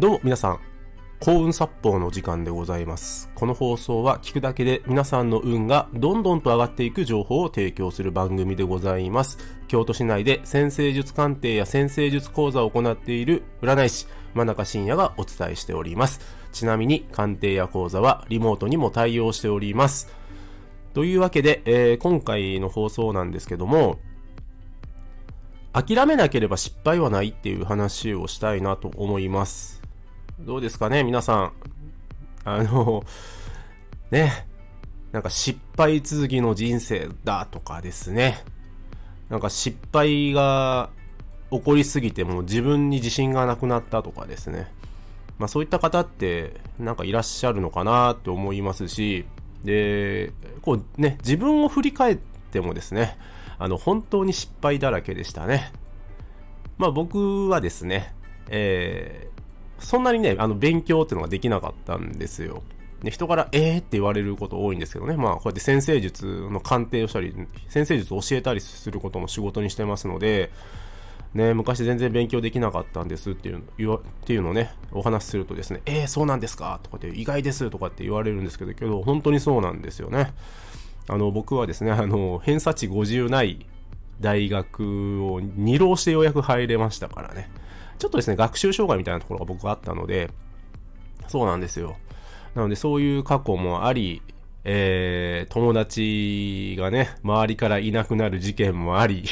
どうも皆さん、幸運殺法の時間でございます。この放送は聞くだけで皆さんの運がどんどんと上がっていく情報を提供する番組でございます。京都市内で先生術鑑定や先生術講座を行っている占い師、真中信也がお伝えしております。ちなみに鑑定や講座はリモートにも対応しております。というわけで、えー今回の放送なんですけども、諦めなければ失敗はないっていう話をしたいなと思います。どうですかね、皆さん。あの、ね、なんか失敗続きの人生だとかですね。なんか失敗が起こりすぎても自分に自信がなくなったとかですね。まあそういった方ってなんかいらっしゃるのかなって思いますし、で、こうね、自分を振り返ってもですね、あの本当に失敗だらけでしたね。まあ僕はですね、えーそんなにね、あの勉強っていうのができなかったんですよ。で人からえー？って言われること多いんですけどね。まあこうやって先生術の鑑定をしたり、先生術を教えたりすることも仕事にしてますので、ね、昔全然勉強できなかったんですっていうっていうのをね、お話しするとですね、えー、そうなんですか？とかって意外ですとかって言われるんですけど、けど本当にそうなんですよね。あの僕はですね、あの偏差値50ない大学を2浪してようやく入れましたからね。ちょっとですね、学習障害みたいなところが僕はあったので、そうなんですよ。なので、そういう過去もあり、えー、友達がね、周りからいなくなる事件もあり、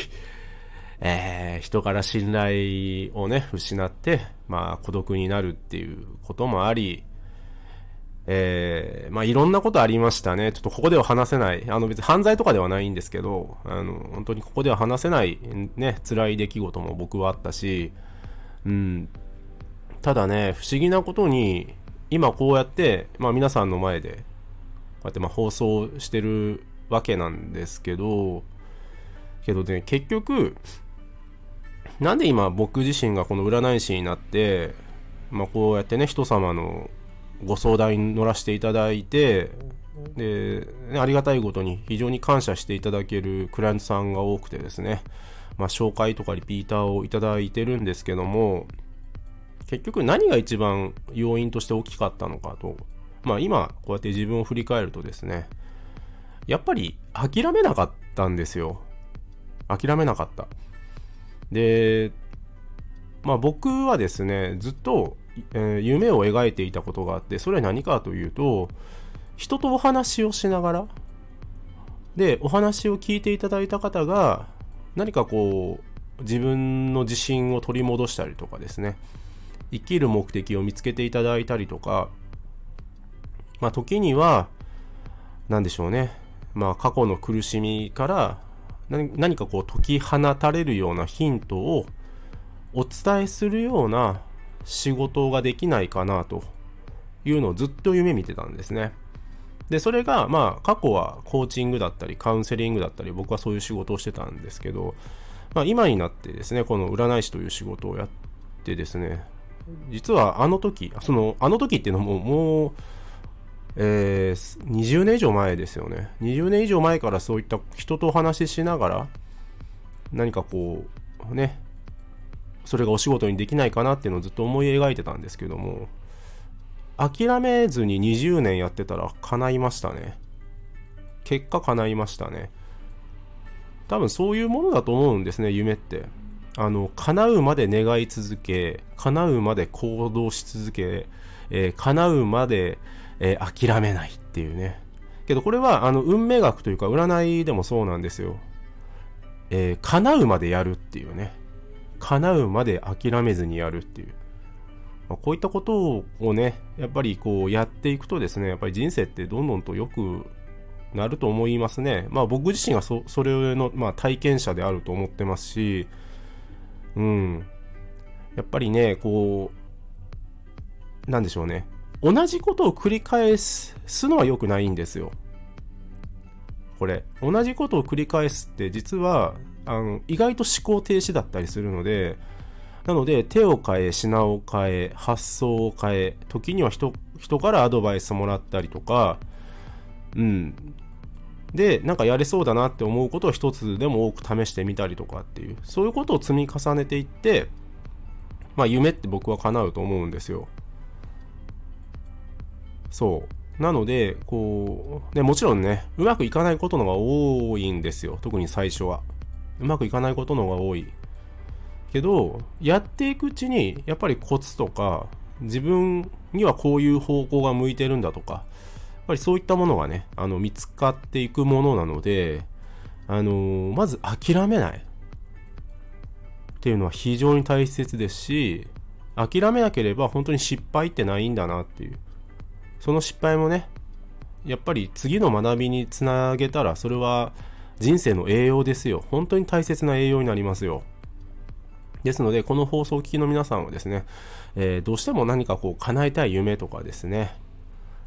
えー、人から信頼をね、失って、まあ、孤独になるっていうこともあり、えー、まあ、いろんなことありましたね。ちょっとここでは話せない。あの、別に犯罪とかではないんですけど、あの、本当にここでは話せない、ね、辛い出来事も僕はあったし、うん、ただね、不思議なことに、今こうやって、まあ皆さんの前で、こうやってま放送してるわけなんですけど、けどね、結局、なんで今僕自身がこの占い師になって、まあこうやってね、人様のご相談に乗らせていただいて、で、ありがたいことに非常に感謝していただけるクライアントさんが多くてですね、まあ、紹介とかリピーターをいただいてるんですけども、結局何が一番要因として大きかったのかと、まあ今こうやって自分を振り返るとですね、やっぱり諦めなかったんですよ。諦めなかった。で、まあ僕はですね、ずっと、えー夢を描いていたことがあって、それは何かというと、人とお話をしながら、で、お話を聞いていただいた方が、何かこう自分の自信を取り戻したりとかですね。生きる目的を見つけていただいたりとか。まあ時には何でしょうね。まあ過去の苦しみから何何かこう解き放たれるようなヒントをお伝えするような仕事ができないかなというのをずっと夢見てたんですね。で、それが、まあ、過去はコーチングだったり、カウンセリングだったり、僕はそういう仕事をしてたんですけど、まあ、今になってですね、この占い師という仕事をやってですね、実はあの時、その、あの時っていうのも、もう、えー、20年以上前ですよね。20年以上前からそういった人とお話ししながら、何かこう、ね、それがお仕事にできないかなっていうのをずっと思い描いてたんですけども、諦めずに20年やってたら叶いましたね。結果叶いましたね。多分そういうものだと思うんですね、夢って。あの、叶うまで願い続け、叶うまで行動し続け、えー叶うまで、えー諦めないっていうね。けどこれは、あの、運命学というか占いでもそうなんですよ。えー叶うまでやるっていうね。叶うまで諦めずにやるっていう。こういったことをね、やっぱりこうやっていくとですね、やっぱり人生ってどんどんと良くなると思いますね。まあ僕自身がそそれの、まあ、体験者であると思ってますし、うん。やっぱりね、こう、なんでしょうね。同じことを繰り返すのは良くないんですよ。これ。同じことを繰り返すって実は、あの、意外と思考停止だったりするので、なので、手を変え、品を変え、発想を変え、時には人、からアドバイスもらったりとか、うん。で、なんかやれそうだなって思うことを一つでも多く試してみたりとかっていう、そういうことを積み重ねていって、まあ夢って僕は叶うと思うんですよ。そう。なので、こう、ね、もちろんね、うまくいかないことのが多いんですよ。特に最初は。うまくいかないことのが多い。けど、やっていくうちに、やっぱりコツとか、自分にはこういう方向が向いてるんだとか、やっぱりそういったものがね、あの、見つかっていくものなので、あのー、まず諦めない。っていうのは非常に大切ですし、諦めなければ本当に失敗ってないんだなっていう。その失敗もね、やっぱり次の学びにつなげたら、それは人生の栄養ですよ。本当に大切な栄養になりますよ。ですので、この放送を聞きの皆さんはですね、えー、どうしても何かこう叶えたい夢とかですね、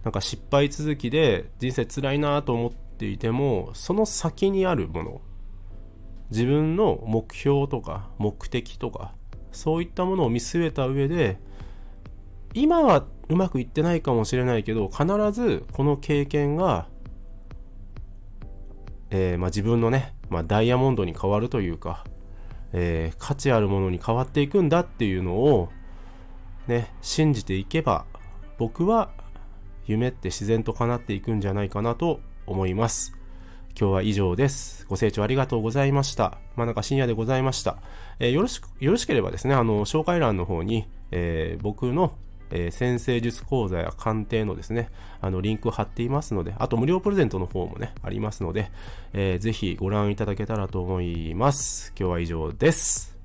なんか失敗続きで人生辛いなと思っていても、その先にあるもの、自分の目標とか目的とか、そういったものを見据えた上で、今はうまくいってないかもしれないけど、必ずこの経験が、えー、まあ、自分のね、まあ、ダイヤモンドに変わるというか、えー、価値あるものに変わっていくんだっていうのを、ね、信じていけば、僕は夢って自然と叶っていくんじゃないかなと思います。今日は以上です。ご清聴ありがとうございました。真中深夜でございました。えー、よろしく、よろしければですね、あの、紹介欄の方に、えー、僕のえー、先生術講座や鑑定のですね、あの、リンク貼っていますので、あと無料プレゼントの方もね、ありますので、えー、ぜひご覧いただけたらと思います。今日は以上です。